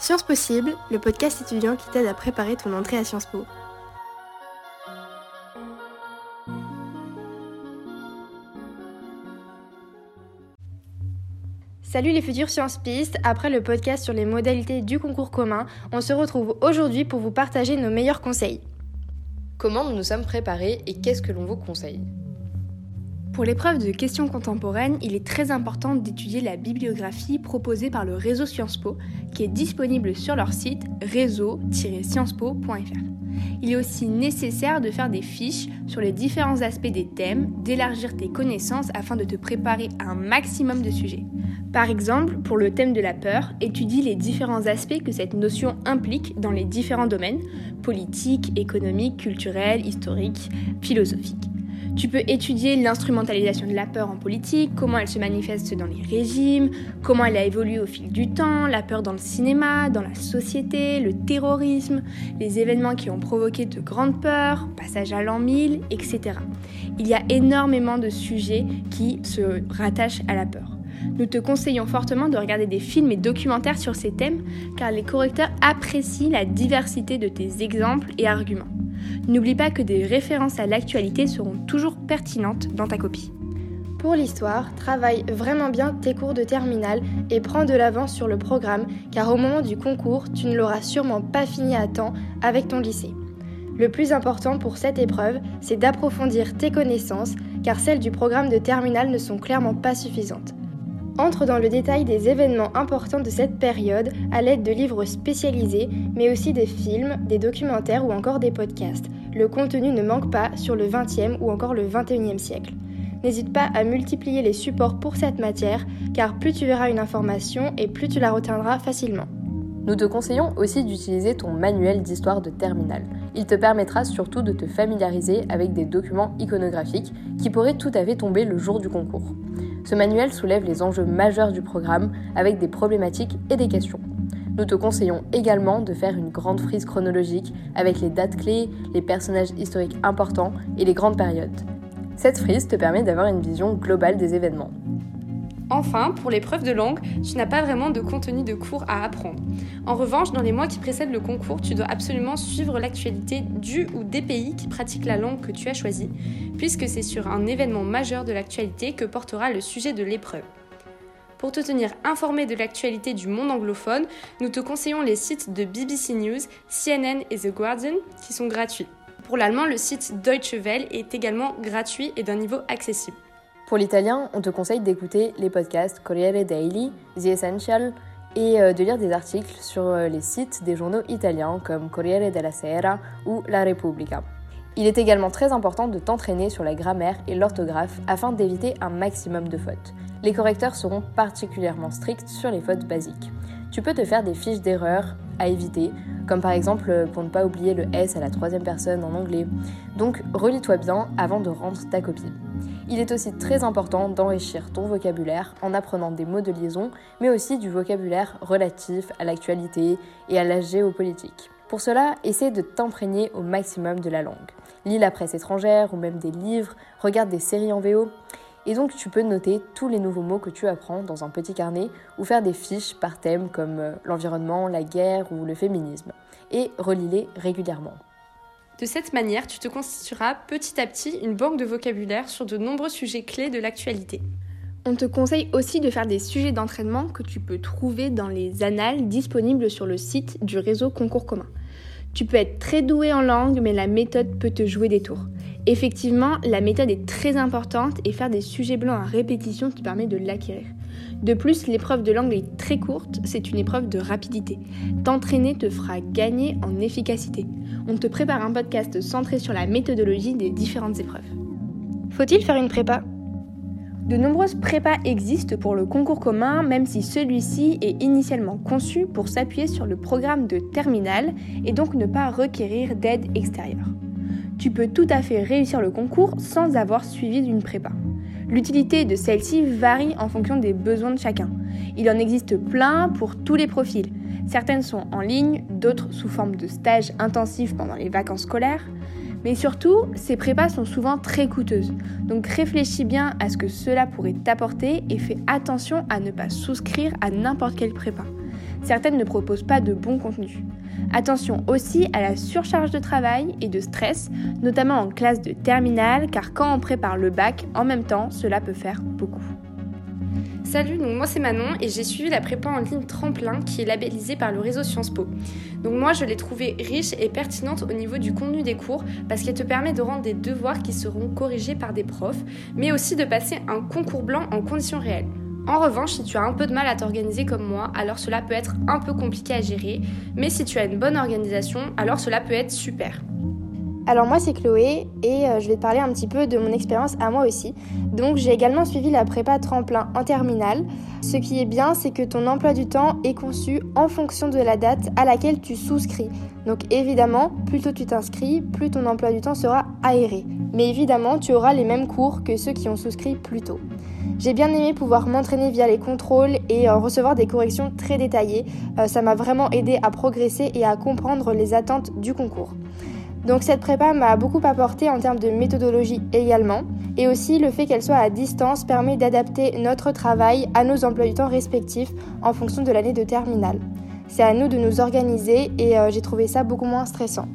Sciences Possible, le podcast étudiant qui t'aide à préparer ton entrée à Sciences Po. Salut les futurs Sciences Pistes, après le podcast sur les modalités du concours commun, on se retrouve aujourd'hui pour vous partager nos meilleurs conseils. Comment nous nous sommes préparés et qu'est-ce que l'on vous conseille? Pour l'épreuve de questions contemporaines, il est très important d'étudier la bibliographie proposée par le réseau Sciences Po, qui est disponible sur leur site réseau-sciencespo.fr. Il est aussi nécessaire de faire des fiches sur les différents aspects des thèmes, d'élargir tes connaissances afin de te préparer à un maximum de sujets. Par exemple, pour le thème de la peur, étudie les différents aspects que cette notion implique dans les différents domaines, politiques, économiques, culturels, historiques, philosophiques. Tu peux étudier l'instrumentalisation de la peur en politique, comment elle se manifeste dans les régimes, comment elle a évolué au fil du temps, la peur dans le cinéma, dans la société, le terrorisme, les événements qui ont provoqué de grandes peurs, passage à l'an 1000, etc. Il y a énormément de sujets qui se rattachent à la peur. Nous te conseillons fortement de regarder des films et documentaires sur ces thèmes car les correcteurs apprécient la diversité de tes exemples et arguments. N'oublie pas que des références à l'actualité seront toujours pertinentes dans ta copie. Pour l'histoire, travaille vraiment bien tes cours de terminale et prends de l'avance sur le programme car au moment du concours, tu ne l'auras sûrement pas fini à temps avec ton lycée. Le plus important pour cette épreuve, c'est d'approfondir tes connaissances car celles du programme de terminale ne sont clairement pas suffisantes entre dans le détail des événements importants de cette période à l'aide de livres spécialisés, mais aussi des films, des documentaires ou encore des podcasts. Le contenu ne manque pas sur le 20e ou encore le 21e siècle. N'hésite pas à multiplier les supports pour cette matière, car plus tu verras une information et plus tu la retiendras facilement. Nous te conseillons aussi d'utiliser ton manuel d'histoire de terminale. Il te permettra surtout de te familiariser avec des documents iconographiques qui pourraient tout à fait tomber le jour du concours. Ce manuel soulève les enjeux majeurs du programme avec des problématiques et des questions. Nous te conseillons également de faire une grande frise chronologique avec les dates clés, les personnages historiques importants et les grandes périodes. Cette frise te permet d'avoir une vision globale des événements. Enfin, pour l'épreuve de langue, tu n'as pas vraiment de contenu de cours à apprendre. En revanche, dans les mois qui précèdent le concours, tu dois absolument suivre l'actualité du ou des pays qui pratiquent la langue que tu as choisie, puisque c'est sur un événement majeur de l'actualité que portera le sujet de l'épreuve. Pour te tenir informé de l'actualité du monde anglophone, nous te conseillons les sites de BBC News, CNN et The Guardian qui sont gratuits. Pour l'allemand, le site Deutsche Welle est également gratuit et d'un niveau accessible. Pour l'italien, on te conseille d'écouter les podcasts Corriere Daily, The Essential et euh, de lire des articles sur euh, les sites des journaux italiens comme Corriere della Sera ou La Repubblica. Il est également très important de t'entraîner sur la grammaire et l'orthographe afin d'éviter un maximum de fautes. Les correcteurs seront particulièrement stricts sur les fautes basiques. Tu peux te faire des fiches d'erreurs à éviter, comme par exemple euh, pour ne pas oublier le S à la troisième personne en anglais. Donc relis-toi bien avant de rendre ta copie. Il est aussi très important d'enrichir ton vocabulaire en apprenant des mots de liaison, mais aussi du vocabulaire relatif à l'actualité et à la géopolitique. Pour cela, essaie de t'imprégner au maximum de la langue. Lis la presse étrangère ou même des livres, regarde des séries en VO. Et donc tu peux noter tous les nouveaux mots que tu apprends dans un petit carnet ou faire des fiches par thème comme euh, l'environnement, la guerre ou le féminisme. Et relis-les régulièrement. De cette manière, tu te constitueras petit à petit une banque de vocabulaire sur de nombreux sujets clés de l'actualité. On te conseille aussi de faire des sujets d'entraînement que tu peux trouver dans les annales disponibles sur le site du réseau Concours commun. Tu peux être très doué en langue, mais la méthode peut te jouer des tours. Effectivement, la méthode est très importante et faire des sujets blancs à répétition te permet de l'acquérir. De plus, l'épreuve de langue est très courte, c'est une épreuve de rapidité. T'entraîner te fera gagner en efficacité. On te prépare un podcast centré sur la méthodologie des différentes épreuves. Faut-il faire une prépa? De nombreuses prépas existent pour le concours commun, même si celui-ci est initialement conçu pour s'appuyer sur le programme de terminale et donc ne pas requérir d'aide extérieure. Tu peux tout à fait réussir le concours sans avoir suivi d'une prépa. L'utilité de celle-ci varie en fonction des besoins de chacun. Il en existe plein pour tous les profils. Certaines sont en ligne, d'autres sous forme de stages intensifs pendant les vacances scolaires. Mais surtout, ces prépas sont souvent très coûteuses. Donc réfléchis bien à ce que cela pourrait t'apporter et fais attention à ne pas souscrire à n'importe quelle prépa. certaines ne proposent pas de bon contenu. Attention aussi à la surcharge de travail et de stress, notamment en classe de terminale, car quand on prépare le bac en même temps, cela peut faire beaucoup. Salut, donc moi c'est Manon et j'ai suivi la prépa en ligne Tremplin qui est labellisée par le réseau Sciences Po. Donc moi je l'ai trouvée riche et pertinente au niveau du contenu des cours parce qu'elle te permet de rendre des devoirs qui seront corrigés par des profs, mais aussi de passer un concours blanc en conditions réelles. En revanche, si tu as un peu de mal à t'organiser comme moi, alors cela peut être un peu compliqué à gérer, mais si tu as une bonne organisation, alors cela peut être super. Alors moi c'est Chloé et euh, je vais te parler un petit peu de mon expérience à moi aussi. Donc j'ai également suivi la prépa tremplin en terminale. Ce qui est bien c'est que ton emploi du temps est conçu en fonction de la date à laquelle tu souscris. Donc évidemment, plus tôt tu t'inscris, plus ton emploi du temps sera aéré. Mais évidemment, tu auras les mêmes cours que ceux qui ont souscrit plus tôt. J'ai bien aimé pouvoir m'entraîner via les contrôles et euh, recevoir des corrections très détaillées. Euh, ça m'a vraiment aidé à progresser et à comprendre les attentes du concours. Donc cette prépa m'a beaucoup apporté en termes de méthodologie également. Et aussi le fait qu'elle soit à distance permet d'adapter notre travail à nos emplois du temps respectifs en fonction de l'année de terminale. C'est à nous de nous organiser et euh, j'ai trouvé ça beaucoup moins stressant.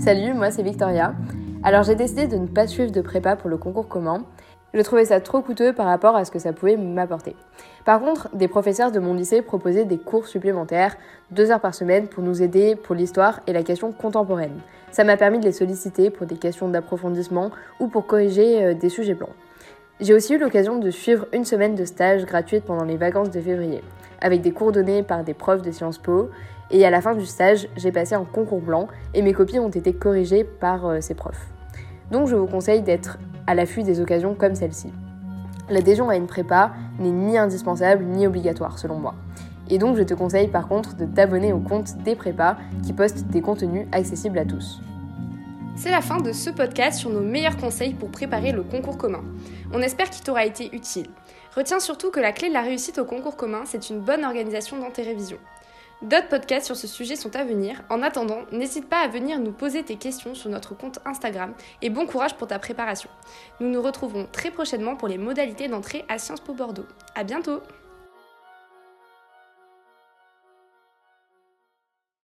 Salut, moi c'est Victoria. Alors j'ai décidé de ne pas suivre de prépa pour le concours commun. Je trouvais ça trop coûteux par rapport à ce que ça pouvait m'apporter. Par contre, des professeurs de mon lycée proposaient des cours supplémentaires, deux heures par semaine, pour nous aider pour l'histoire et la question contemporaine. Ça m'a permis de les solliciter pour des questions d'approfondissement ou pour corriger euh, des sujets blancs. J'ai aussi eu l'occasion de suivre une semaine de stage gratuite pendant les vacances de février, avec des cours donnés par des profs de Sciences Po, et à la fin du stage, j'ai passé un concours blanc et mes copies ont été corrigées par euh, ces profs. Donc je vous conseille d'être à l'affût des occasions comme celle-ci. L'adhésion à une prépa n'est ni indispensable ni obligatoire selon moi. Et donc je te conseille par contre de t'abonner au compte des prépas qui postent des contenus accessibles à tous. C'est la fin de ce podcast sur nos meilleurs conseils pour préparer le concours commun. On espère qu'il t'aura été utile. Retiens surtout que la clé de la réussite au concours commun, c'est une bonne organisation dans tes révisions. D'autres podcasts sur ce sujet sont à venir. En attendant, n'hésite pas à venir nous poser tes questions sur notre compte Instagram et bon courage pour ta préparation. Nous nous retrouverons très prochainement pour les modalités d'entrée à Sciences Po Bordeaux. À bientôt!